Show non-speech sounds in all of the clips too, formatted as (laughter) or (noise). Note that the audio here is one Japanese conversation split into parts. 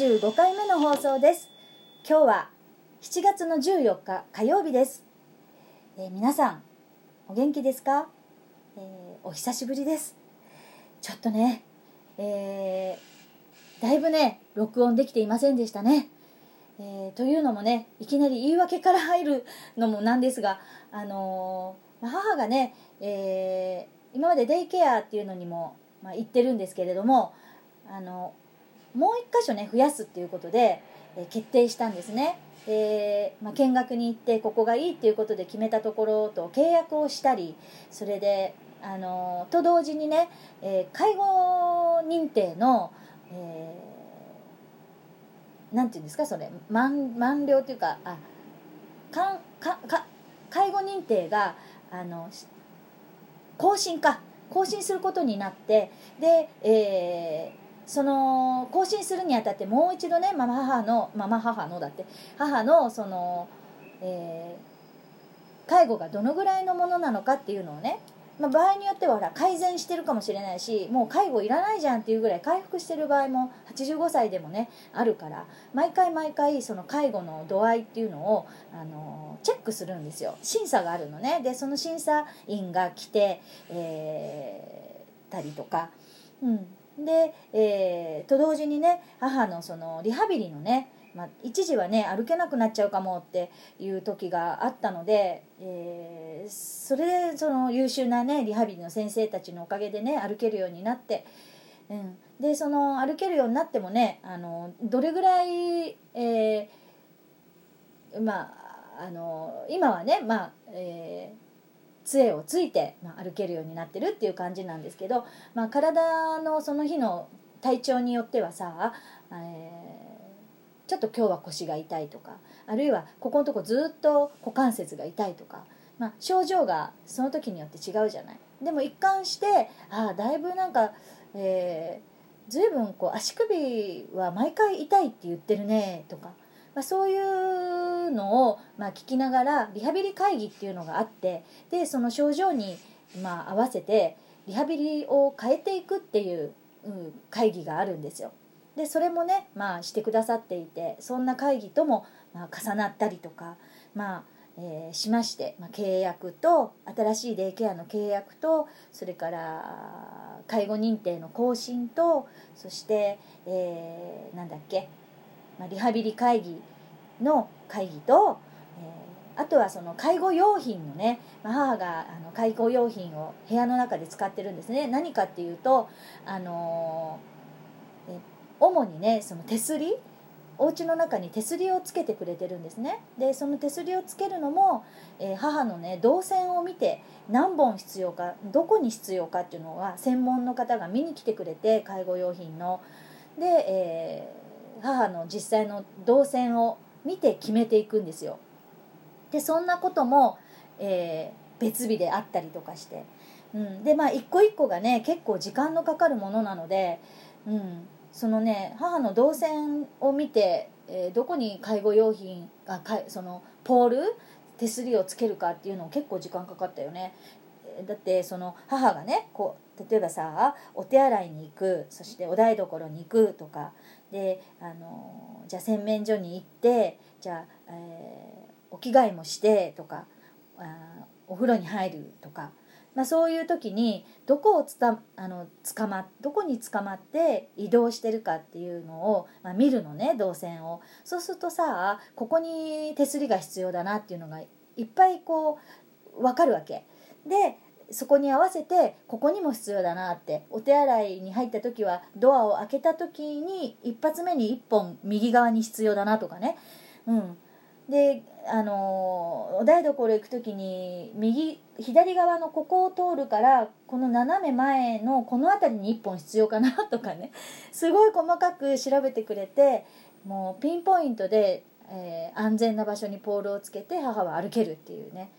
35回目の放送です。今日は7月の14日火曜日です、えー皆さんお元気ですか、えーお久しぶりです。ちょっとね、えーだいぶね録音できていませんでしたね、えーというのもねいきなり言い訳から入るのもなんですがあのーま母がね、えー今までデイケアっていうのにも、まあ、行ってるんですけれどもあのもう一箇所ね増やすっていうことで、え決定したんですね。で、まあ、見学に行ってここがいいっていうことで決めたところと契約をしたりそれであのと同時にね、えー介護認定の、えーなんていうんですかそれ満満了っていうかあかんかか介護認定があの更新か更新することになってで、えその更新するにあたってもう一度ねママ母のママ母のだって母のその、えー介護がどのぐらいのものなのかっていうのをね、まあ、場合によってはほら改善してるかもしれないしもう介護いらないじゃんっていうぐらい回復してる場合も85歳でもねあるから毎回毎回その介護の度合いっていうのをあのチェックするんですよ。審査があるのね。でその審査員が来て、えーたりとか、うん、で、えーと同時にね母のそのリハビリのねまあ、一時はね歩けなくなっちゃうかもっていう時があったので、えーそれでその優秀なねリハビリの先生たちのおかげでね歩けるようになって、うん、でその歩けるようになってもねあのどれぐらい、えーまああの今はねまあ、えー杖をついて、まあ、歩けるようになってるっていう感じなんですけど、まあ、体のその日の体調によってはさ、えーちょっと今日は腰が痛いとかあるいはここのとこずっと股関節が痛いとか、まあ、症状がその時によって違うじゃない。でも一貫してああだいぶなんか、えー、随分こう足首は毎回痛いって言ってるねとか、まあ、そういうのを、まあ、聞きながらリハビリ会議っていうのがあってでその症状に、まあ、合わせてリハビリを変えていくっていう、うん会議があるんですよ。でそれもね、まあ、してくださっていてそんな会議とも、まあ、重なったりとか、まあえーしまして、まあ、契約と新しいデイケアの契約とそれから介護認定の更新とそして、えーなんだっけ、まあ、リハビリ会議の会議と、えーあとはその介護用品のね、まあ、母があの介護用品を部屋の中で使ってるんですね。何かっていうとあのー主にねその手すりお家の中に手すりをつけてくれてるんですね。でその手すりをつけるのも、えー母のね動線を見て何本必要かどこに必要かっていうのは専門の方が見に来てくれて介護用品の。で、え母の実際の動線を見て決めていくんですよ。でそんなことも、えー別日であったりとかして、うん、でまあ一個一個がね結構時間のかかるものなので、うん、そのね母の動線を見て、えーどこに介護用品あかそのポール手すりをつけるかっていうの結構時間かかったよね。だってその母がねこう例えばさお手洗いに行くそしてお台所に行くとかであのじゃあ洗面所に行ってじゃあ、えーお着替えもしてとかあお風呂に入るとか、まあ、そういう時にどこをつたあの捕まどこに捕まって移動してるかっていうのを、まあ、見るのね動線を。そうするとさここに手すりが必要だなっていうのがいっぱいこう分かるわけ。でそこに合わせてここにも必要だなってお手洗いに入った時はドアを開けた時に一発目に1本右側に必要だなとかね。うん。であのお台所行く時に右左側のここを通るからこの斜め前のこの辺りに1本必要かなとかね。(laughs) すごい細かく調べてくれてもうピンポイントで、えー安全な場所にポールをつけて母は歩けるっていうね、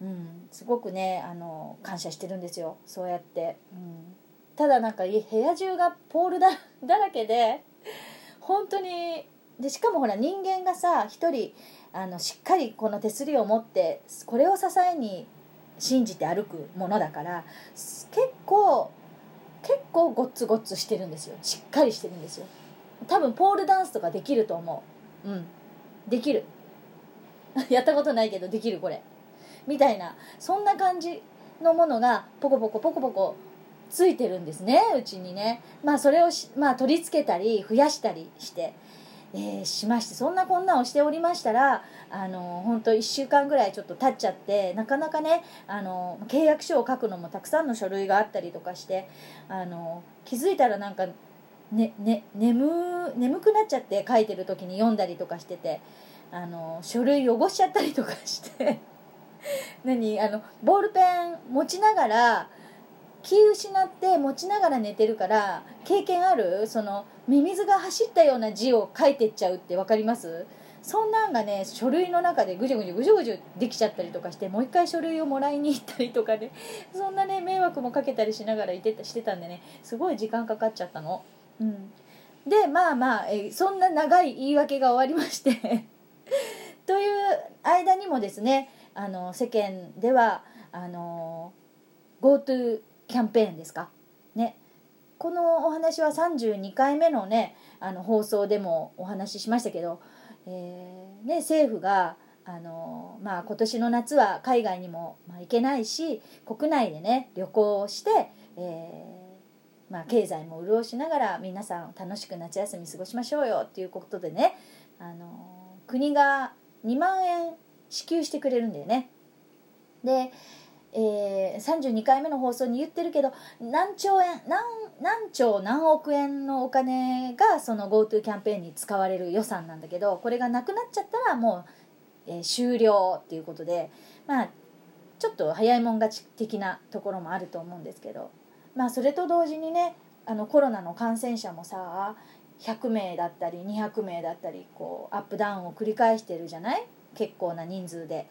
うん、すごくねあの感謝してるんですよそうやって、うん、ただなんか部屋中がポールだ (laughs) だらけで本当にでしかもほら人間がさ一人あのしっかりこの手すりを持ってこれを支えに信じて歩くものだから結構結構ゴッツゴッツしてるんですよ。しっかりしてるんですよ。多分ポールダンスとかできると思う。うん。できる。(laughs) やったことないけどできるこれ。みたいなそんな感じのものがポコポコポコポコついてるんですねうちにね。まあそれをまあ、取り付けたり増やしたりして、えー、しましてそんなこんなをしておりましたらあの本当1週間ぐらいちょっと経っちゃってなかなかねあの契約書を書くのもたくさんの書類があったりとかしてあの気づいたらなんか、ねね、眠眠くなっちゃって書いてる時に読んだりとかしててあの書類汚しちゃったりとかして。(laughs) 何？あのボールペン持ちながら気失って持ちながら寝てるから経験ある？そのミミズが走ったような字を書いてっちゃうって分かります？そんなんがね書類の中でぐじゅぐじゅぐじゅぐじゅできちゃったりとかしてもう一回書類をもらいに行ったりとか、ね、(laughs) そんなね迷惑もかけたりしながらいてたしてたんでねすごい時間かかっちゃったの。うん、でまあまあえそんな長い言い訳が終わりまして。(laughs) という間にもですねあの世間ではあの GoTo キャンペーンですか？ね。このお話は32回目のねあの放送でもお話ししましたけど、えー、ね、政府があの、まあ、今年の夏は海外にも、ま、行けないし国内でね旅行をして、えー、まあ、経済も潤しながら皆さん楽しく夏休み過ごしましょうよっていうことでねあの国が2万円支給してくれるんだよね。でえー、32回目の放送に言ってるけど何兆円何何兆何億円のお金がその GoTo キャンペーンに使われる予算なんだけどこれがなくなっちゃったらもう、えー、終了っていうことでまあちょっと早いもん勝ち的なところもあると思うんですけどまあそれと同時にねあのコロナの感染者もさ100名だったり200名だったりこうアップダウンを繰り返してるじゃない？結構な人数で。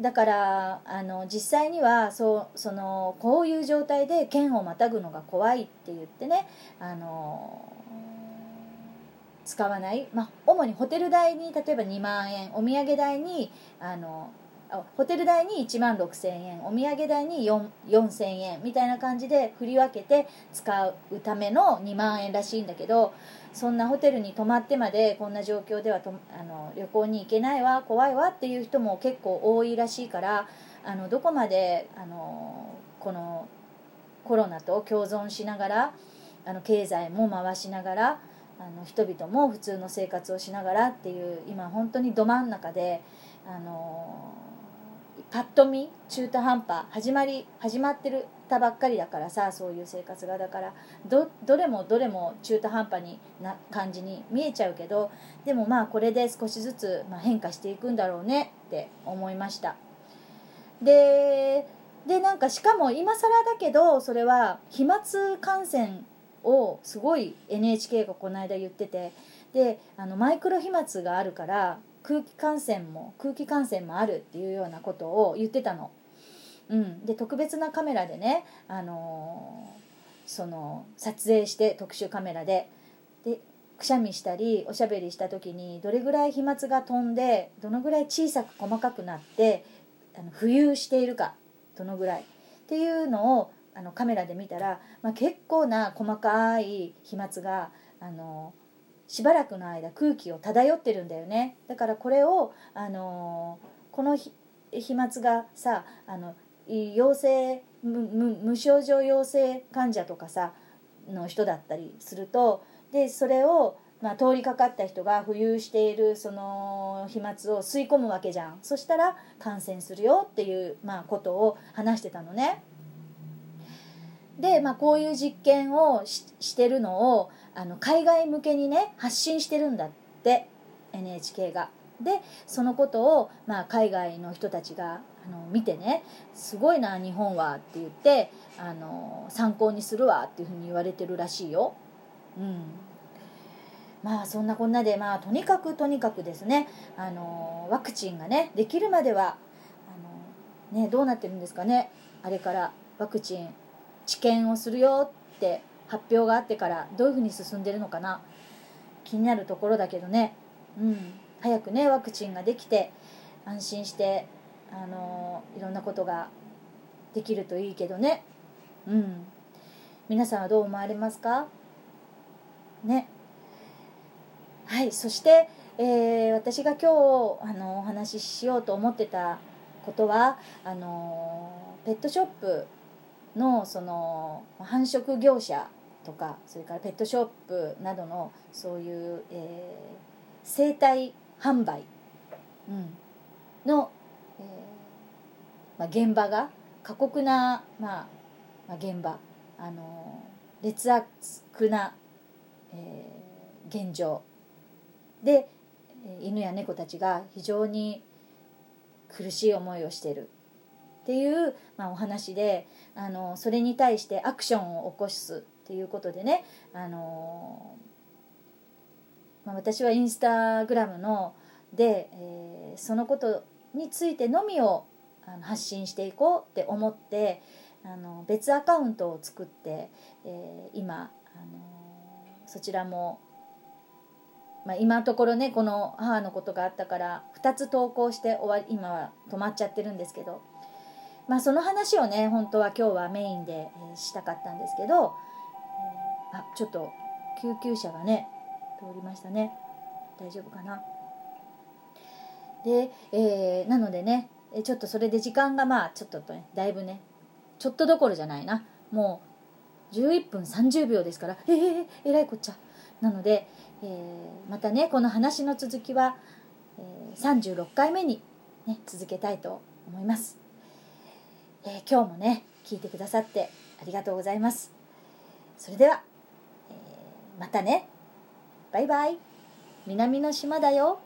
だからあの実際にはそうそのこういう状態で県をまたぐのが怖いって言ってねあの使わない、まあ、主にホテル代に例えば2万円お土産代にあのホテル代に1万6000円お土産代に4000円みたいな感じで振り分けて使うための2万円らしいんだけどそんなホテルに泊まってまでこんな状況ではとあの旅行に行けないわ怖いわっていう人も結構多いらしいからあのどこまであのこのコロナと共存しながらあの経済も回しながらあの人々も普通の生活をしながらっていう今本当にど真ん中であのパッと見中途半端始まり始まってるたばっかりだからさそういう生活が。だからどどれもどれも中途半端にな感じに見えちゃうけどでもまあこれで少しずつ、まあ、変化していくんだろうねって思いました。ででなんかしかも今更だけどそれは飛沫感染をすごい NHK がこの間言っててであのマイクロ飛沫があるから空気感染も空気感染もあるっていうようなことを言ってたの。うん、で特別なカメラでね、あのー、その撮影して特殊カメラで。でくしゃみしたりおしゃべりした時にどれぐらい飛沫が飛んでどのぐらい小さく細かくなってあの浮遊しているかどのぐらい。っていうのをあのカメラで見たら、まあ、結構な細かい飛沫があのーしばらくの間空気を漂ってるんだよねだからこれを、あのー、この飛沫がさあの陽性無症状陽性患者とかさの人だったりするとでそれを、まあ、通りかかった人が浮遊しているその飛沫を吸い込むわけじゃんそしたら感染するよっていう、まあ、ことを話してたのね。で、まあ、こういう実験をしてるのをあの海外向けにね発信してるんだって NHK が。でそのことを、まあ、海外の人たちがあの見てね「すごいな日本は」って言ってあの参考にするわっていうふうに言われてるらしいよ。うんまあそんなこんなでまあとにかくとにかくですねあのワクチンがねできるまではあの、ね、どうなってるんですかねあれからワクチン治験をするよって発表があってからどういうふうに進んでるのかな。気になるところだけどね、うん、早くねワクチンができて安心してあのいろんなことができるといいけどね。うん。皆さんはどう思われますか？ね。はいそして、えー私が今日あのお話ししようと思ってたことはあのペットショップのその繁殖業者とかそれからペットショップなどのそういう、えー生態販売、うん、の、えーまあ、現場が過酷な、まあまあ、現場あの劣悪な、えー現状。で犬や猫たちが非常に苦しい思いをしてる。っていう、まあ、お話であのそれに対してアクションを起こす。っていうことでねあの、まあ、私はインスタグラムので、えーそのことについてのみをあの発信していこうって思ってあの別アカウントを作って、えー今あのそちらもまあ、今のところねこの母のことがあったから2つ投稿して終わり今は止まっちゃってるんですけど、まあ、その話をね本当は今日はメインで、したかったんですけど、あちょっと救急車がね通りましたね。大丈夫かな？で、えーなのでねえちょっとそれで時間がまあちょっとねだいぶねちょっとどころじゃないな。もう11分30秒ですからえー、えらいこっちゃ。なので、えーまたねこの話の続きは、えー36回目に、ね、続けたいと思います、えー今日もね聞いてくださってありがとうございます。それでは、またね。バイバイ。南の島だよ。